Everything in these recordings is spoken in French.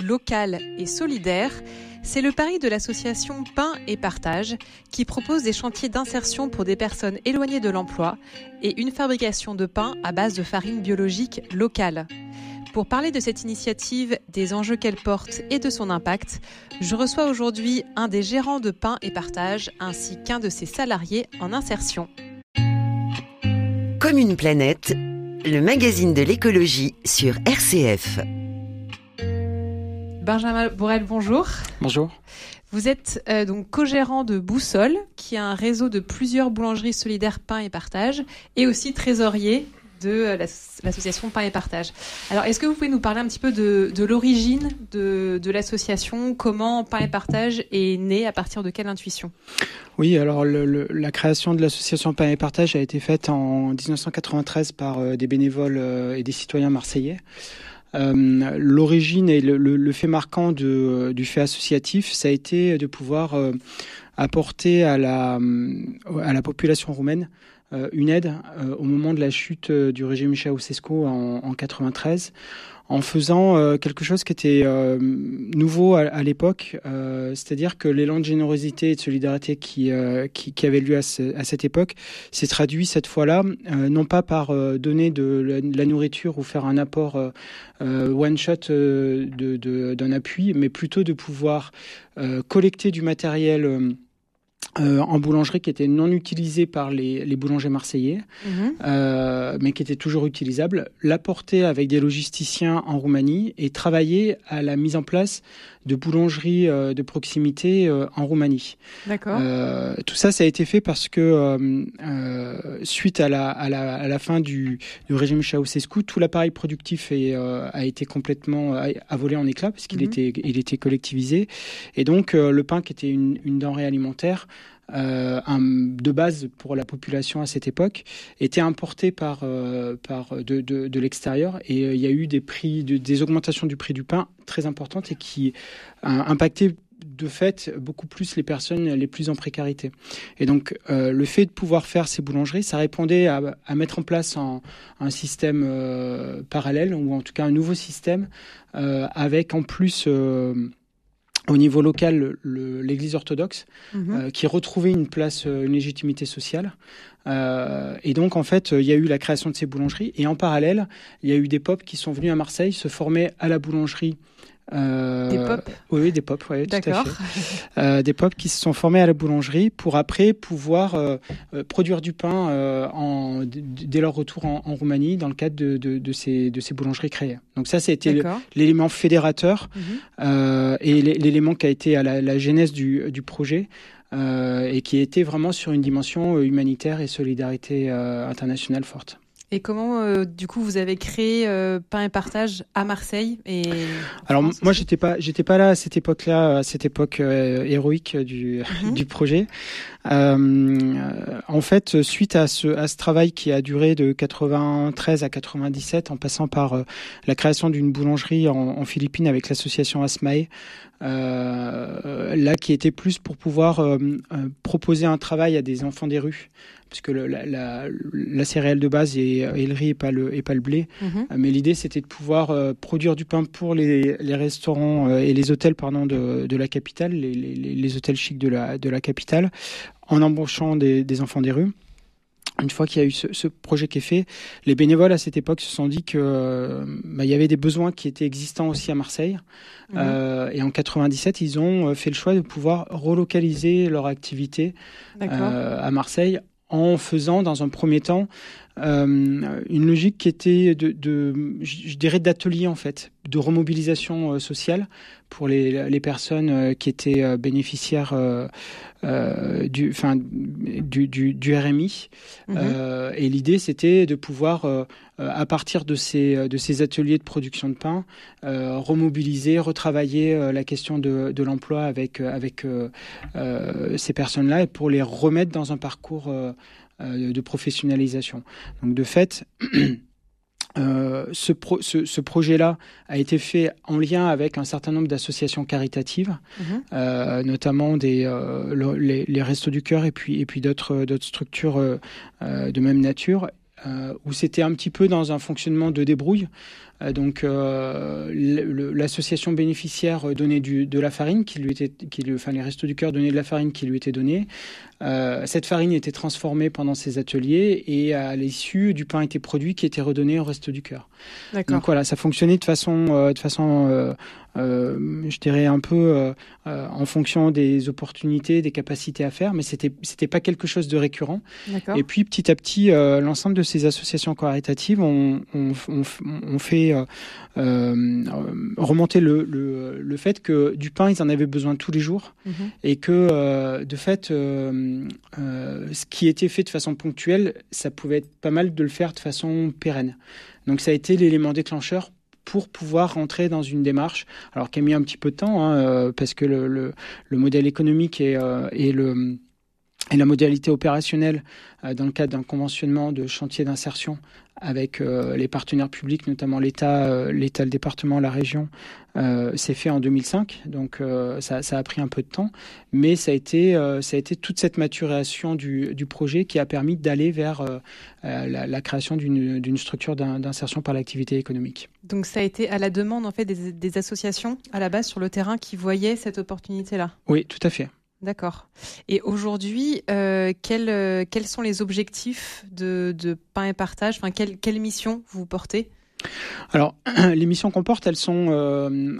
local et solidaire, c'est le pari de l'association Pain et Partage qui propose des chantiers d'insertion pour des personnes éloignées de l'emploi et une fabrication de pain à base de farine biologique locale. Pour parler de cette initiative, des enjeux qu'elle porte et de son impact, je reçois aujourd'hui un des gérants de Pain et Partage ainsi qu'un de ses salariés en insertion. Comme une planète, le magazine de l'écologie sur RCF. Benjamin Borel, bonjour. Bonjour. Vous êtes euh, donc co-gérant de Boussole, qui est un réseau de plusieurs boulangeries solidaires Pain et Partage, et aussi trésorier de euh, l'association Pain et Partage. Alors, est-ce que vous pouvez nous parler un petit peu de, l'origine de, l'association Comment Pain et Partage est né À partir de quelle intuition? Oui, alors la création de l'association Pain et Partage a été faite en 1993 par euh, des bénévoles et des citoyens marseillais. Euh, l'origine et le, fait marquant de, du fait associatif, ça a été de pouvoir euh, apporter à la, à la population roumaine euh, une aide au moment de la chute du régime Ceausescu en, en 93 en faisant euh, quelque chose qui était euh, nouveau à, l'époque, euh, c'est-à-dire que l'élan de générosité et de solidarité qui, avait lieu à, cette époque s'est traduit cette fois-là, non pas par donner de la, nourriture ou faire un apport one-shot d'un appui, mais plutôt de pouvoir collecter du matériel euh, en boulangerie qui était non utilisé par les, les boulangers marseillais, mhm. euh, mais qui était toujours utilisable, l'apporter avec des logisticiens en Roumanie et travailler à la mise en place de boulangeries euh, de proximité euh, en Roumanie. D'accord. Euh, tout ça, ça a été fait parce que suite à la, à la, à la fin du, du régime Ceausescu, tout l'appareil productif est, a été complètement a, volé en éclats parce qu'il mhm. était, il était collectivisé. Et donc, le pain qui était une, une denrée alimentaire euh, de base pour la population à cette époque, était importé par, euh, par de, de, l'extérieur et euh, il y a eu des prix, des augmentations du prix du pain très importantes et qui a impacté de fait beaucoup plus les personnes les plus en précarité. Et donc le fait de pouvoir faire ces boulangeries, ça répondait à, à mettre en place un, un système parallèle ou en tout cas un nouveau système avec en plus au niveau local l'Église orthodoxe, mhm. euh, qui retrouvait une place, euh, une légitimité sociale. Euh, et donc, en fait, il y a eu la création de ces boulangeries. Et en parallèle, il y a eu des pop qui sont venus à Marseille se former à la boulangerie euh, des pop Oui, des pop, oui, tout à fait. Euh, des pop qui se sont formés à la boulangerie pour après pouvoir euh, produire du pain en, dès leur retour en, Roumanie dans le cadre de, de, ces, de ces boulangeries créées. Donc ça, c'était l'élément fédérateur mhm. et l'élément qui a été à la, la genèse du, du projet. et qui était vraiment sur une dimension humanitaire et solidarité internationale forte. Et comment, euh, du coup, vous avez créé euh, Pain et Partage à Marseille et Alors moi, j'étais pas, j'étais pas là à cette époque-là, à cette époque euh, héroïque du, mhm. du projet. en fait, suite à ce, à ce travail qui a duré de 93 à 97, en passant par la création d'une boulangerie en, en, Philippines avec l'association Asmae, là qui était plus pour pouvoir proposer un travail à des enfants des rues puisque la, la, la, céréale de base est, le riz et pas le, et pas le blé. Mhm. Euh, mais l'idée, c'était de pouvoir euh, produire du pain pour les, les restaurants euh, et les hôtels pardon, de, de la capitale, les, les, les, hôtels chics de la, de la capitale, en embauchant des, des enfants des rues. Une fois qu'il y a eu ce, ce, projet qui est fait, les bénévoles à cette époque se sont dit que bah, il y avait des besoins qui étaient existants aussi à Marseille. Mhm. Euh, et en 97, ils ont fait le choix de pouvoir relocaliser leur activité euh, à Marseille en faisant dans un premier temps une logique qui était de, de je dirais d'atelier en fait, de remobilisation euh, sociale pour les, les personnes euh, qui étaient euh, bénéficiaires euh, du, enfin, du, du, du RMI. Mhm. et l'idée c'était de pouvoir à partir de ces, de ces ateliers de production de pain, remobiliser, retravailler la question de, de l'emploi avec, avec ces personnes-là et pour les remettre dans un parcours de professionnalisation. Donc de fait, Euh, ce, ce, projet-là a été fait en lien avec un certain nombre d'associations caritatives, mhm. euh, notamment des, euh, les, les, Restos du Cœur et puis, et puis d'autres structures de même nature, où c'était un petit peu dans un fonctionnement de débrouille. Donc l'association bénéficiaire donnait du, de la farine qui lui était, qui lui, enfin les restos du cœur donnaient de la farine qui lui était donnée. cette farine était transformée pendant ces ateliers et à l'issue du pain était produit qui était redonné au resto du cœur. Donc voilà, ça fonctionnait de façon, de façon euh, je dirais un peu euh, euh, en fonction des opportunités, des capacités à faire, mais c'était c'était pas quelque chose de récurrent. Et puis petit à petit, l'ensemble de ces associations caritatives ont, fait remonter le, le, le, fait que du pain, ils en avaient besoin tous les jours mhm. et que de fait, ce qui était fait de façon ponctuelle, ça pouvait être pas mal de le faire de façon pérenne. Donc ça a été l'élément déclencheur pour pouvoir rentrer dans une démarche, alors qui a mis un petit peu de temps, hein, euh, parce que le, le, le, modèle économique et, euh, et le et la modalité opérationnelle euh, dans le cadre d'un conventionnement de chantier d'insertion avec euh, les partenaires publics, notamment l'État, euh, l'État, le département, la région, s'est fait en 2005. Donc ça, ça, a pris un peu de temps, mais ça a été, ça a été toute cette maturation du, du projet qui a permis d'aller vers la, la, création d'une, d'une structure d'insertion par l'activité économique. Donc ça a été à la demande en fait des, des associations à la base sur le terrain qui voyaient cette opportunité-là? Oui, tout à fait. D'accord. Et aujourd'hui, euh, quels, euh, quels sont les objectifs de, Pain et Partage? Enfin, quelle mission vous portez? Alors, les missions qu'on porte, elles sont, euh,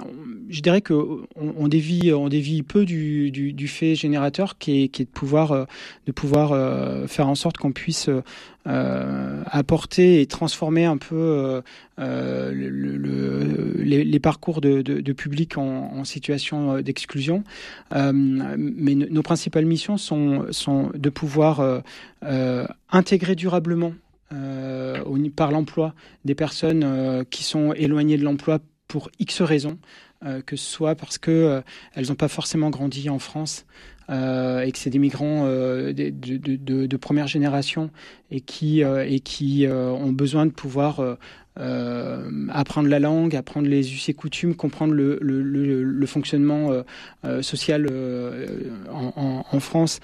je dirais que on, dévie, peu du, fait générateur qui est, de pouvoir, euh, euh, faire en sorte qu'on puisse apporter et transformer un peu le, les, parcours de, public en, situation d'exclusion. mais nos principales missions sont, de pouvoir intégrer durablement euh, par l'emploi des personnes euh, qui sont éloignées de l'emploi pour X raisons, euh, que ce soit parce que elles n'ont pas forcément grandi en France et que c'est des migrants de, première génération et qui, et qui ont besoin de pouvoir apprendre la langue, apprendre les us et coutumes, comprendre le, le, fonctionnement social en, en, France.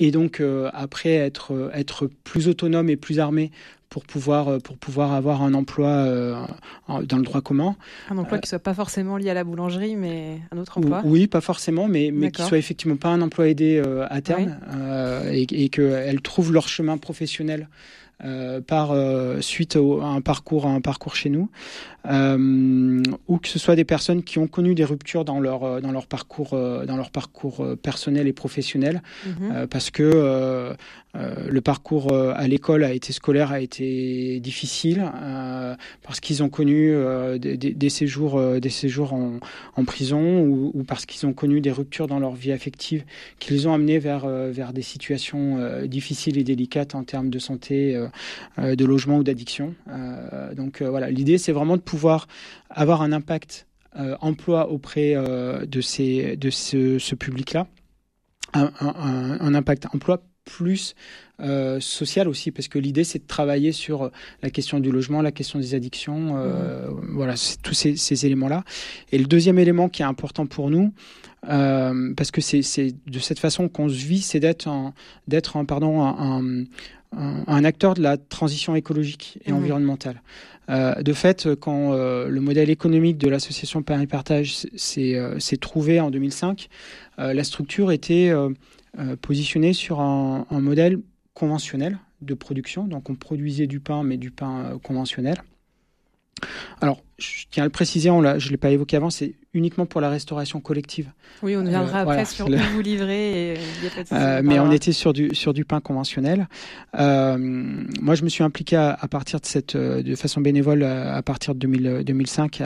Et donc euh, après être être plus autonome et plus armé pour pouvoir euh, pour pouvoir avoir un emploi euh, dans le droit commun. Un emploi qui soit pas forcément lié à la boulangerie, mais un autre emploi. Oui, pas forcément, mais mais qui soit effectivement pas un emploi aidé à terme et, et qu'elles trouvent leur chemin professionnel euh, par euh, suite à un parcours à un parcours chez nous, euh, ou que ce soit des personnes qui ont connu des ruptures dans leur dans leur parcours dans leur parcours personnel et professionnel, mhm. parce que le parcours à l'école a été scolaire a été difficile, parce qu'ils ont connu des, des, séjours des séjours en, en prison ou, ou parce qu'ils ont connu des ruptures dans leur vie affective qui les ont amenés vers vers des situations difficiles et délicates en termes de santé de logement ou d'addiction. Euh, donc euh, voilà, l'idée c'est vraiment de pouvoir avoir un impact emploi auprès de, ces, de ce, public-là, un, impact emploi plus social aussi, parce que l'idée c'est de travailler sur la question du logement, la question des addictions, mmh. voilà, tous ces, éléments-là. Et le deuxième élément qui est important pour nous, parce que c'est de cette façon qu'on se vit, c'est d'être d'être pardon un, un, acteur de la transition écologique et mmh. environnementale. Euh, de fait, quand euh, le modèle économique de l'association Paris Partage s'est euh, trouvé en 2005, la structure était positionnée sur un, un, modèle conventionnel de production. Donc on produisait du pain, mais du pain conventionnel. Alors, je tiens à le préciser, je ne l'ai pas évoqué avant, c'est uniquement pour la restauration collective. Oui, on viendra euh, après sur où vous livrez. Euh, mais on était sur du sur du pain conventionnel. Euh, moi, je me suis impliqué à, partir de cette de façon bénévole à, partir de 2000, 2005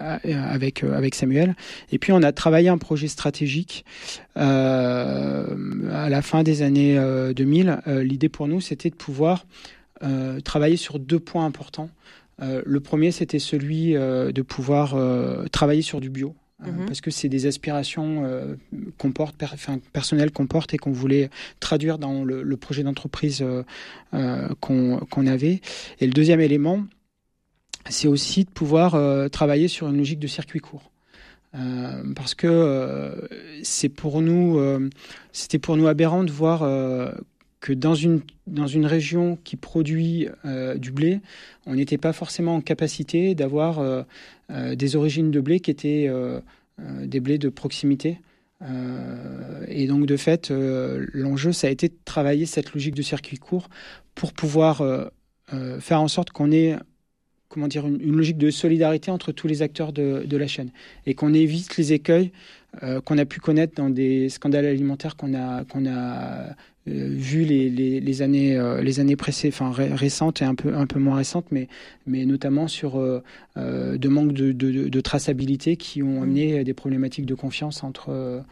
avec avec Samuel. Et puis on a travaillé un projet stratégique à la fin des années 2000. L'idée pour nous, c'était de pouvoir travailler sur deux points importants. Euh, le premier, c'était celui euh, de pouvoir euh, travailler sur du bio. Mhm. Parce que c'est des aspirations qu'on porte, personnelles qu'on porte et qu'on voulait traduire dans le, projet d'entreprise qu'on avait. Et le deuxième élément, c'est aussi de pouvoir travailler sur une logique de circuit court. parce que c'est pour nous, c'était pour nous aberrant de voir que dans une, dans une région qui produit du blé, on n'était pas forcément en capacité d'avoir des origines de blé qui étaient des blés de proximité. et donc de fait, l'enjeu, ça a été de travailler cette logique de circuit court pour pouvoir faire en sorte qu'on ait comment dire, une, logique de solidarité entre tous les acteurs de, de la chaîne et qu'on évite les écueils euh, qu'on a pu connaître dans des scandales alimentaires qu'on a, qu'on a euh, vu les, les, les, années, euh, les années précédentes, enfin récentes et un peu, un peu moins récentes, mais, mais notamment sur de manque de, de, de, traçabilité qui ont amené des problématiques de confiance entre,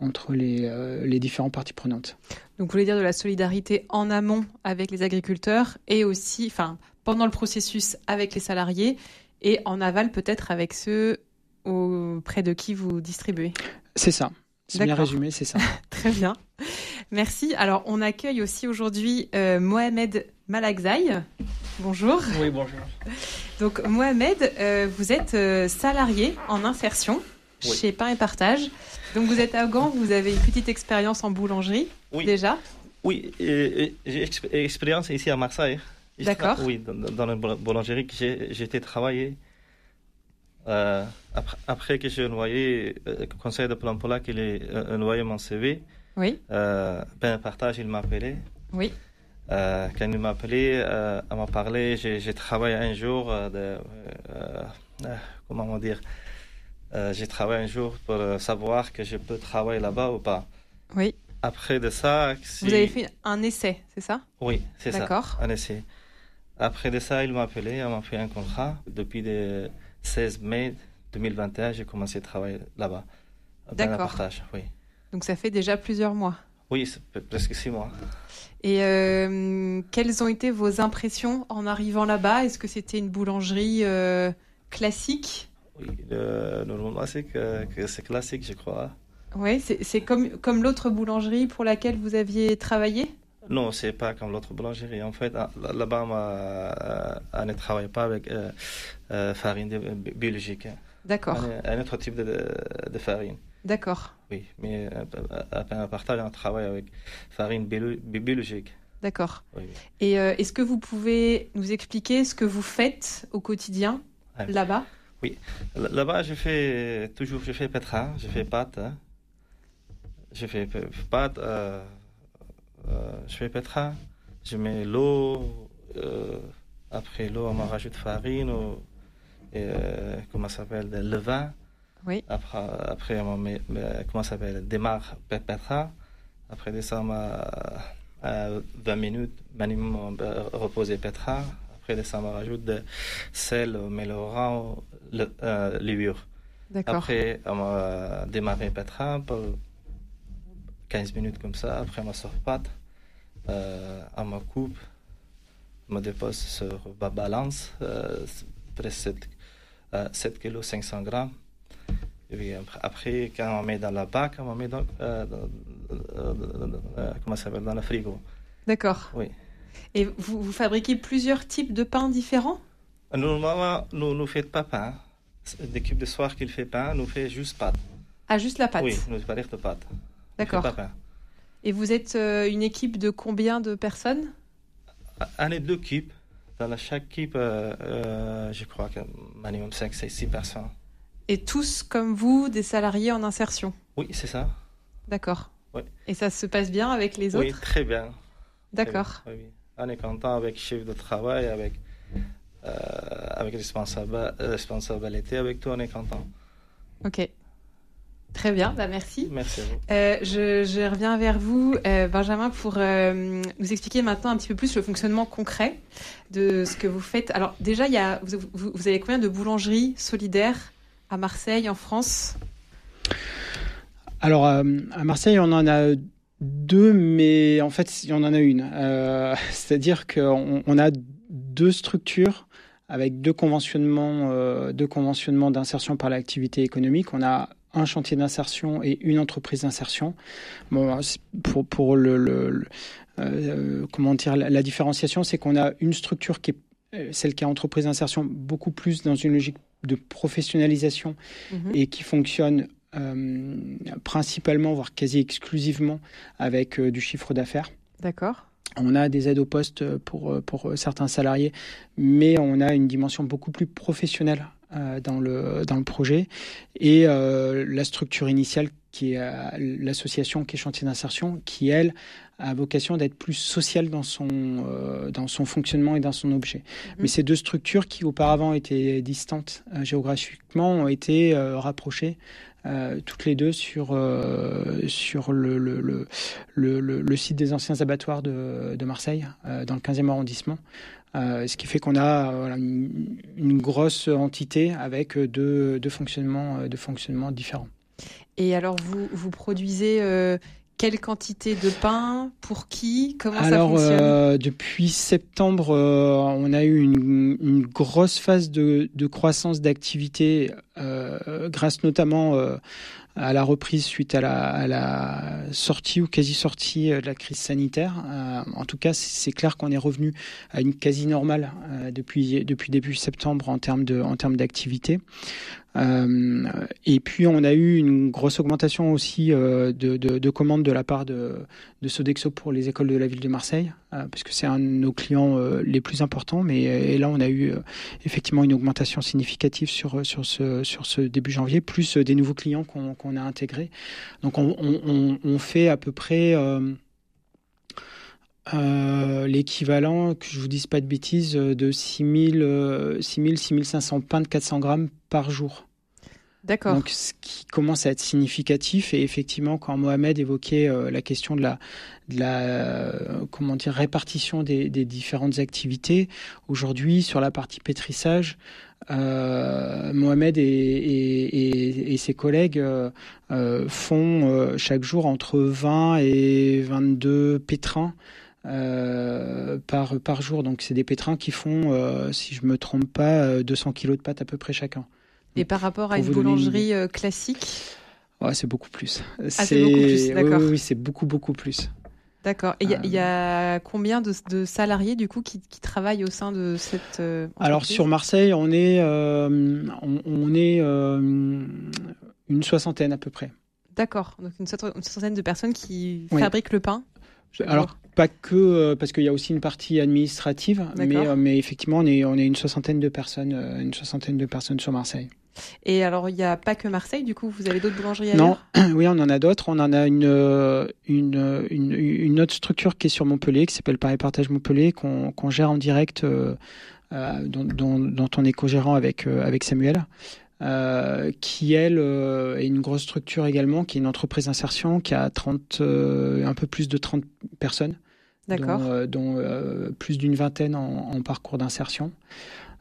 entre les, les différentes parties prenantes. Donc vous voulez dire de la solidarité en amont avec les agriculteurs et aussi, enfin pendant le processus avec les salariés et en aval peut-être avec ceux auprès de qui vous distribuez? C'est ça. C'est bien résumé, c'est ça. Très bien. Merci. Alors, on accueille aussi aujourd'hui euh, Mohamed Malakzaï. Bonjour. Oui, bonjour. Donc, Mohamed, euh, vous êtes euh, salarié en insertion chez Pain et Partage. Donc, vous êtes à Gand, vous avez une petite expérience en boulangerie oui. déjà Oui, j'ai expérience ici à Marseille. D'accord. Oui, dans, la boulangerie que j'ai été travailler. Euh, après, après, que j'ai envoyé le conseil de plan Pola qu'il ait euh, envoyé mon CV, oui. Euh, ben partage, il m'a appelé. Oui. Euh, quand il m'a appelé, euh, il m'a parlé, j'ai travaillé un jour de, comment on dire, j'ai travaillé un jour pour savoir que je peux travailler là-bas ou pas. Oui. Après de ça, vous avez fait un essai, c'est ça? Oui, c'est ça. D'accord. Un essai. Après de ça, il m'a appelé, il m'a fait un contrat. Depuis le 16 mai 2021, j'ai commencé à travailler là-bas. D'accord. Oui. Donc ça fait déjà plusieurs mois. Oui, presque six mois. Et euh, quelles ont été vos impressions en arrivant là-bas? Est-ce que c'était une boulangerie euh, classique? Oui, normalement c'est que, que c'est classique, je crois. Oui, c'est comme, comme l'autre boulangerie pour laquelle vous aviez travaillé? Non, c'est pas comme l'autre boulangerie. En fait, là-bas, on euh, ne travaille pas avec euh, farine biologique. D'accord. Un autre type de, de farine. D'accord. Oui, mais à, à partage, on travaille avec farine biologique. D'accord. Oui, Et est-ce que vous pouvez nous expliquer ce que vous faites au quotidien là-bas? Oui, là-bas, je fais toujours, je fais pétrin, je fais pâte. Hein. Je fais pâte. Euh, je fais pétrin, je mets l'eau, euh, après l'eau, on rajoute farine, ou, et, euh, comment ça s'appelle, le levain. Oui. Après, après on met, comment ça s'appelle, démarre pétrin. Après ça, on a 20 minutes minimum on reposer pétrin. Après on rajoute de sel, mélaurant, le, D'accord. Après, on va démarrer pétrin pour 15 minutes comme ça. Après, on sort pâte. Euh, à ma coupe, me dépose sur ma balance, euh, presque 7, kg 500 grammes. Après, quand on met dans la bac, on met dans, euh, comment ça s'appelle, dans le frigo. D'accord. Oui. Et vous, vous, fabriquez plusieurs types de pain différents? Normalement, nous ne faisons pas pain. L'équipe de soir qui fait pain, nous fait juste pâte. Ah, juste la pâte? Oui, nous faisons de pâte. D'accord. Et vous êtes euh, une équipe de combien de personnes? On est deux équipes. Dans chaque équipe, euh, euh, je crois que minimum 5, 6, 6 personnes. Et tous, comme vous, des salariés en insertion Oui, c'est ça. D'accord. Oui. Et ça se passe bien avec les autres? Oui, très bien. D'accord. Oui, oui. On est content avec le chef de travail, avec, euh, avec responsabilité, avec tout, on est content. Ok. Très bien, bah merci. Merci à vous. Euh, je, je, reviens vers vous, euh, Benjamin, pour euh, nous expliquer maintenant un petit peu plus le fonctionnement concret de ce que vous faites. Alors déjà, il y a, vous, vous, vous avez combien de boulangeries solidaires? À Marseille, en France? Alors à Marseille, on en a deux, mais en fait, y en a une. C'est-à-dire qu'on on a deux structures avec deux conventionnements, deux conventionnements d'insertion par l'activité économique. On a un chantier d'insertion et une entreprise d'insertion. Bon, pour, le, euh, comment dire, la, différenciation, c'est qu'on a une structure qui est euh, celle qui est entreprise d'insertion beaucoup plus dans une logique de professionnalisation Mhm. et qui fonctionne euh, principalement, voire quasi exclusivement avec euh, du chiffre d'affaires. D'accord. On a des aides au poste pour, pour certains salariés, mais on a une dimension beaucoup plus professionnelle dans, le, dans le projet. Et la structure initiale qui est l'association qui est chantier d'insertion, qui elle a vocation d'être plus sociale dans son, dans son fonctionnement et dans son objet. Mhm. Mais ces deux structures qui auparavant étaient distantes géographiquement ont été rapprochées euh, toutes les deux sur, euh, sur le, le, le, le, site des anciens abattoirs de, de Marseille, euh, dans le 15e arrondissement. ce qui fait qu'on a voilà, une, une, grosse entité avec deux, deux, fonctionnements, deux fonctionnements différents. Et alors, vous, vous produisez quelle quantité de pain? Pour qui? Comment Alors, ça fonctionne? euh, Depuis septembre, euh, on a eu une, une grosse phase de, de croissance d'activité, euh, grâce notamment euh, à la reprise suite à la, à la sortie ou quasi-sortie de la crise sanitaire. en tout cas, c'est clair qu'on est revenu à une quasi normale depuis, depuis début septembre en termes de en termes d'activité. Euh, et puis on a eu une grosse augmentation aussi euh, de, de, de, commandes de la part de, de Sodexo pour les écoles de la ville de Marseille, euh, parce que c'est un de nos clients les plus importants. Mais et là on a eu effectivement une augmentation significative sur ce début janvier, plus des nouveaux clients qu'on a intégrés. Donc on, fait à peu près euh, l'équivalent, que je vous dise pas de bêtises, de 6000, 6000, 6500 pains de 400 grammes par jour. D'accord. Donc, ce qui commence à être significatif. Et effectivement, quand Mohamed évoquait euh, la question de la, de la euh, comment dire, répartition des, des différentes activités, aujourd'hui, sur la partie pétrissage, euh, Mohamed et, et, et, ses collègues font chaque jour entre 20 et 22 pétrins euh, par, par jour. Donc c'est des pétrins qui font, euh, si je me trompe pas, 200 euh, kilos de pâte à peu près chacun. Et par rapport à une boulangerie classique? Ouais, C'est beaucoup plus. Ah, c'est beaucoup plus, d'accord. Oui, oui c'est beaucoup, beaucoup plus. D'accord. Et il y, a combien de, de, salariés du coup qui, qui, travaillent au sein de cette Alors sur Marseille, on est, on, on, est une soixantaine à peu près. D'accord. Donc une, soixantaine de personnes qui fabriquent le pain? Alors pas que euh, parce qu'il y a aussi une partie administrative, mais, euh, mais effectivement on est on est une soixantaine de personnes, euh, une soixantaine de personnes sur Marseille. Et alors il n'y a pas que Marseille, du coup vous avez d'autres boulangeries ailleurs? Non, oui on en a d'autres. On en a une, une, une, une, autre structure qui est sur Montpellier, qui s'appelle Paris Partage Montpellier, qu'on gère en direct, dont, dont, dont, on est co-gérant avec avec Samuel. Euh, qui elle euh, est une grosse structure également, qui est une entreprise d'insertion qui a 30, euh, un peu plus de 30 personnes, dont, dont plus d'une vingtaine en, en parcours d'insertion.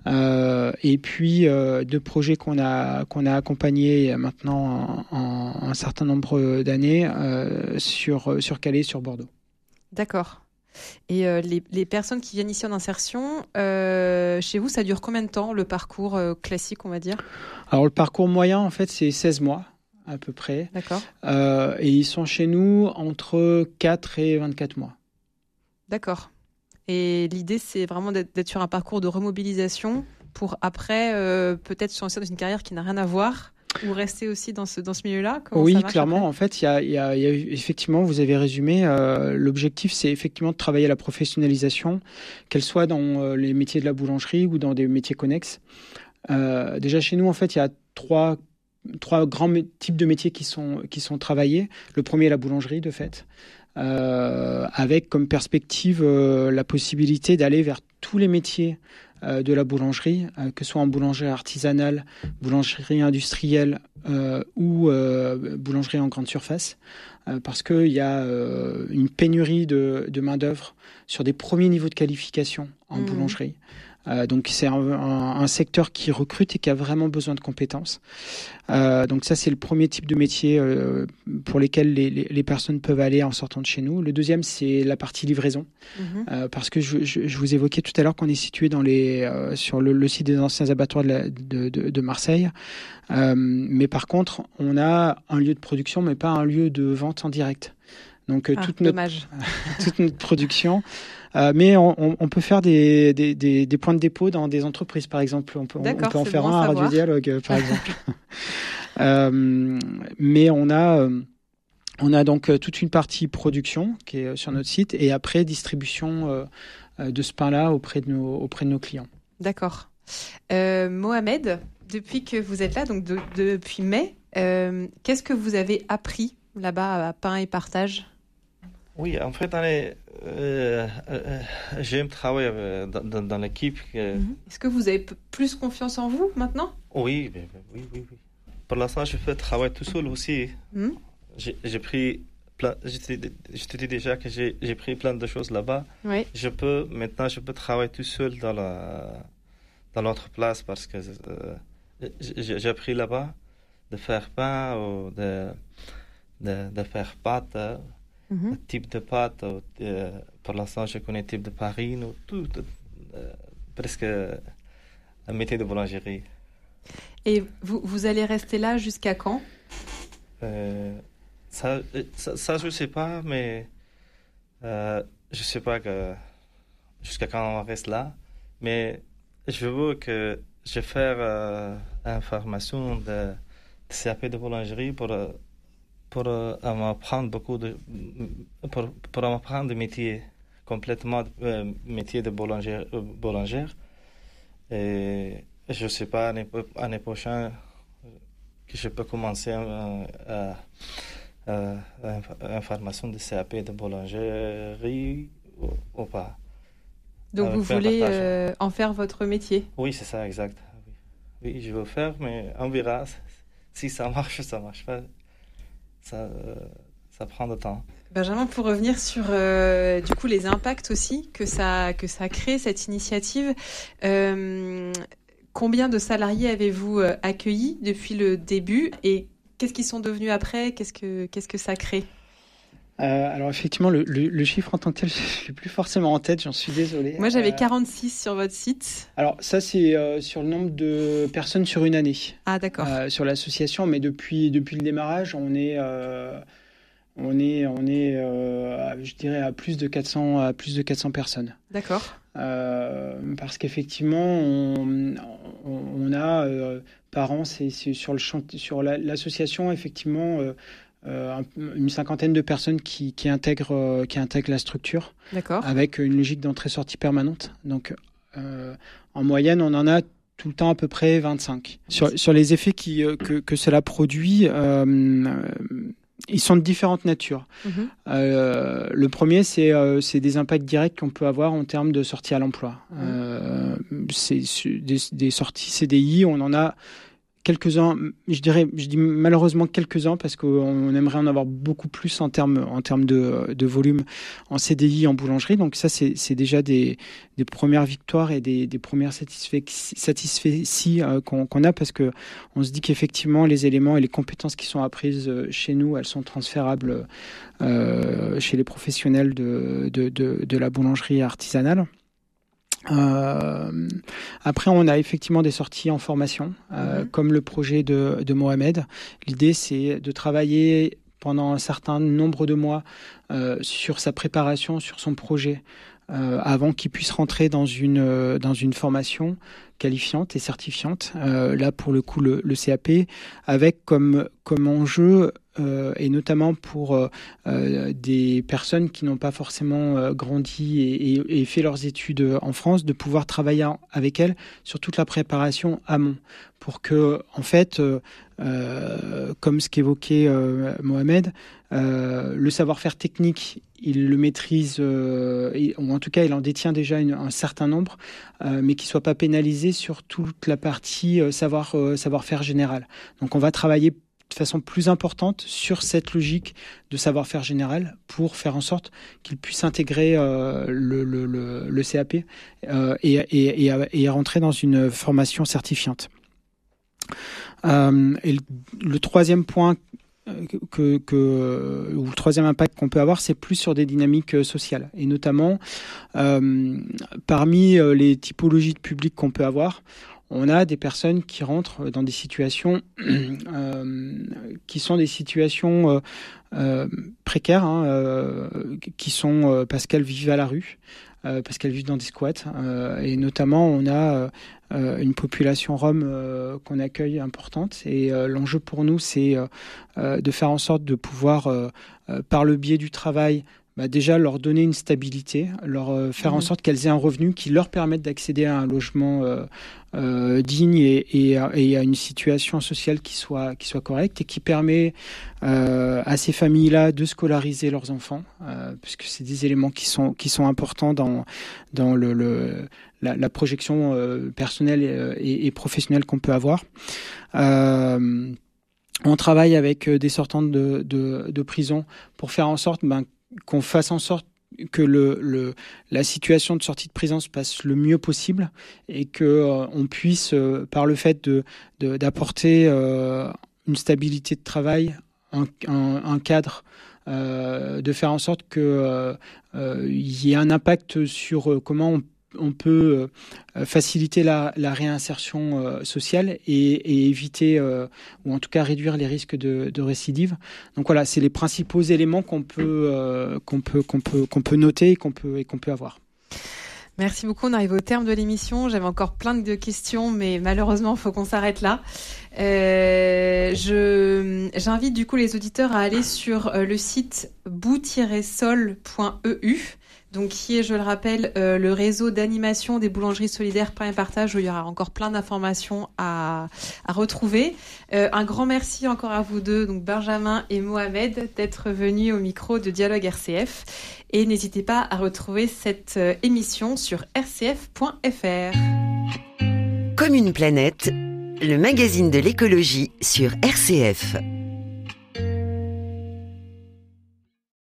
et puis deux projets qu'on a qu'on a accompagnés maintenant en, en un certain nombre d'années sur sur Calais, sur Bordeaux. D'accord. Et euh, les, les, personnes qui viennent ici en insertion, euh, chez vous, ça dure combien de temps le parcours euh, classique, on va dire? Alors le parcours moyen, en fait, c'est 16 mois à peu près. D'accord. et ils sont chez nous entre 4 et 24 mois. D'accord. Et l'idée, c'est vraiment d'être sur un parcours de remobilisation pour après, peut-être se lancer dans une carrière qui n'a rien à voir ou rester aussi dans ce, dans ce milieu-là? Oui, clairement. En fait, il y a, y, a, y a, effectivement, vous avez résumé, euh, l'objectif, c'est effectivement de travailler à la professionnalisation, qu'elle soit dans euh, les métiers de la boulangerie ou dans des métiers connexes. Euh, déjà, chez nous, en fait, il y a trois, trois grands types de métiers qui sont, qui sont travaillés. Le premier est la boulangerie, de fait. Avec comme perspective la possibilité d'aller vers tous les métiers de la boulangerie, euh, que ce soit en boulangerie artisanale, boulangerie industrielle euh, ou boulangerie en grande surface, parce qu'il y a une pénurie de, de main-d'œuvre sur des premiers niveaux de qualification en mmh. boulangerie. Euh, donc c'est un, un, un, secteur qui recrute et qui a vraiment besoin de compétences. Euh, donc ça c'est le premier type de métier euh, pour lesquels les, les, les, personnes peuvent aller en sortant de chez nous. Le deuxième c'est la partie livraison, mhm. parce que je, je, je, vous évoquais tout à l'heure qu'on est situé dans les sur le, le, site des anciens abattoirs de, la, de, de, de Marseille, mais par contre on a un lieu de production mais pas un lieu de vente en direct. Donc ah, toute, notre, toute notre production mais on, on, peut faire des, des, des, des, points de dépôt dans des entreprises, par exemple. On peut, on peut en faire un à Radio Dialogue, par exemple. euh, mais on a, euh, On a donc toute une partie production qui est sur notre site et après distribution de ce pain-là auprès de nos, auprès de nos clients. D'accord. Mohamed, depuis que vous êtes là, donc depuis mai, qu'est-ce que vous avez appris là-bas à Pain et Partage? Oui, en fait, euh, j'aime travailler dans, dans, l'équipe. Mhm. Est-ce que vous avez plus confiance en vous maintenant? Oui, oui, oui, oui, Pour l'instant, je fais travailler tout seul aussi. Mhm. J'ai pris plein, je te dis déjà que j'ai pris plein de choses là-bas. Oui. Je peux, maintenant, je peux travailler tout seul dans la dans l'autre place parce que euh, j'ai appris là-bas de faire pain ou de, de, de faire pâte, mm type de pâte. Euh, pour l'instant, je connais type de farine, ou tout, euh, presque un métier de boulangerie. Et vous, vous allez rester là jusqu'à quand? Ça, ça, je ne sais pas, mais je ne sais pas que, jusqu'à quand on reste là. Mais je veux que je faire euh, une formation de, CAP de boulangerie pour, euh, pour euh, m'apprendre beaucoup de, pour, pour m'apprendre de métier, complètement métier de boulanger, boulangère. Et je ne sais pas, l'année prochaine, que je peux commencer à, une formation de CAP de boulangerie ou pas. Donc vous voulez euh, en faire votre métier? Oui, c'est ça, exact. Oui. je veux faire, mais on verra. Si ça marche, ça marche pas. Ça, euh, ça prend du temps. Benjamin, pour revenir sur euh, du coup les impacts aussi que ça que ça crée cette initiative, combien de salariés avez-vous accueillis depuis le début et qu'est-ce qu'ils sont devenus après? Qu'est-ce que qu'est-ce que ça crée? Euh, alors effectivement, le, chiffre en tant que tel, je ne plus forcément en tête, j'en suis désolé. Moi j'avais 46 euh, sur votre site. Alors ça c'est euh, sur le nombre de personnes sur une année. Ah d'accord. sur l'association, mais depuis, depuis le démarrage, on est, on est, on est je dirais, à plus de 400, à plus de 400 personnes. D'accord. parce qu'effectivement, on, on, a par an, c'est sur, le sur l'association, effectivement euh, une cinquantaine de personnes qui, qui, intègrent, euh, qui intègrent la structure avec une logique d'entrée-sortie permanente. Donc, euh, en moyenne, on en a tout le temps à peu près 25. Sur, sur les effets qui, que, que, cela produit, ils sont de différentes natures. Mhm. le premier, c'est des impacts directs qu'on peut avoir en termes de sortie à l'emploi. c'est des, des, sorties CDI, on en a quelques-uns, je dirais, je dis malheureusement quelques-uns parce qu'on aimerait en avoir beaucoup plus en termes en termes de, de volume en CDI, en boulangerie. Donc ça, c'est déjà des, des, premières victoires et des, des premières satisfaities euh, qu'on a parce que on se dit qu'effectivement les éléments et les compétences qui sont apprises euh, chez nous, elles sont transférables euh, chez les professionnels de, de, de, de la boulangerie artisanale. Euh, après, on a effectivement des sorties en formation, euh, mhm. comme le projet de, de Mohamed. L'idée, c'est de travailler pendant un certain nombre de mois euh, sur sa préparation, sur son projet, avant qu'il puisse rentrer dans une, dans une formation qualifiante et certifiante. Euh, là, pour le coup, le, CAP, avec comme, comme enjeu euh, et notamment pour euh, des personnes qui n'ont pas forcément grandi et, fait leurs études en France, de pouvoir travailler avec elles sur toute la préparation amont, pour que, en fait, comme ce qu'évoquait Mohamed, le savoir-faire technique, il le maîtrise, ou en tout cas, il en détient déjà un certain nombre, mais qui soit pas pénalisé sur toute la partie savoir savoir-faire général. Donc, on va travailler de façon plus importante sur cette logique de savoir-faire général pour faire en sorte qu'il puisse intégrer euh, le, CAP euh, et, et, rentrer dans une formation certifiante. Euh, et le, troisième point que, que, ou le troisième impact qu'on peut avoir, c'est plus sur des dynamiques sociales. Et notamment, parmi les typologies de public qu'on peut avoir, on a des personnes qui rentrent dans des situations qui sont des situations précaires, hein, qui sont parce qu'elles vivent à la rue. Euh, parce qu'elles vivent dans des squats. Euh, et notamment, on a euh, une population rome qu'on accueille importante. Et l'enjeu pour nous, c'est de faire en sorte de pouvoir, par le biais du travail, bah déjà leur donner une stabilité, leur euh, faire en mhm. sorte qu'elles aient un revenu qui leur permette d'accéder à un logement euh, euh, digne et, et, et, à une situation sociale qui soit, qui soit correcte et qui permet à ces familles-là de scolariser leurs enfants, puisque c'est des éléments qui sont, qui sont importants dans, dans le, le la, la, projection personnelle et, et professionnelle qu'on peut avoir. on travaille avec des sortantes de, de, de prison pour faire en sorte ben, qu'on fasse en sorte que le, la situation de sortie de prison se passe le mieux possible et que euh, on puisse, euh, par le fait de d'apporter euh, une stabilité de travail, un, cadre, de faire en sorte que il y ait un impact sur comment on on peut euh, faciliter la, réinsertion euh, sociale et, éviter, euh, ou en tout cas réduire les risques de, récidive. Donc voilà, c'est les principaux éléments qu'on peut, qu'on peut, qu'on peut, qu'on peut noter et qu'on peut, et qu'on peut avoir. Merci beaucoup. On arrive au terme de l'émission. J'avais encore plein de questions, mais malheureusement, il faut qu'on s'arrête là. je, j'invite du coup les auditeurs à aller sur le site bout-sol.eu donc qui est, je le rappelle, euh, le réseau d'animation des boulangeries solidaires pain et partage où il y aura encore plein d'informations à, retrouver. Euh, un grand merci encore à vous deux, donc Benjamin et Mohamed, d'être venus au micro de Dialogue RCF. Et n'hésitez pas à retrouver cette euh, émission sur rcf.fr. Comme une planète, le magazine de l'écologie sur RCF.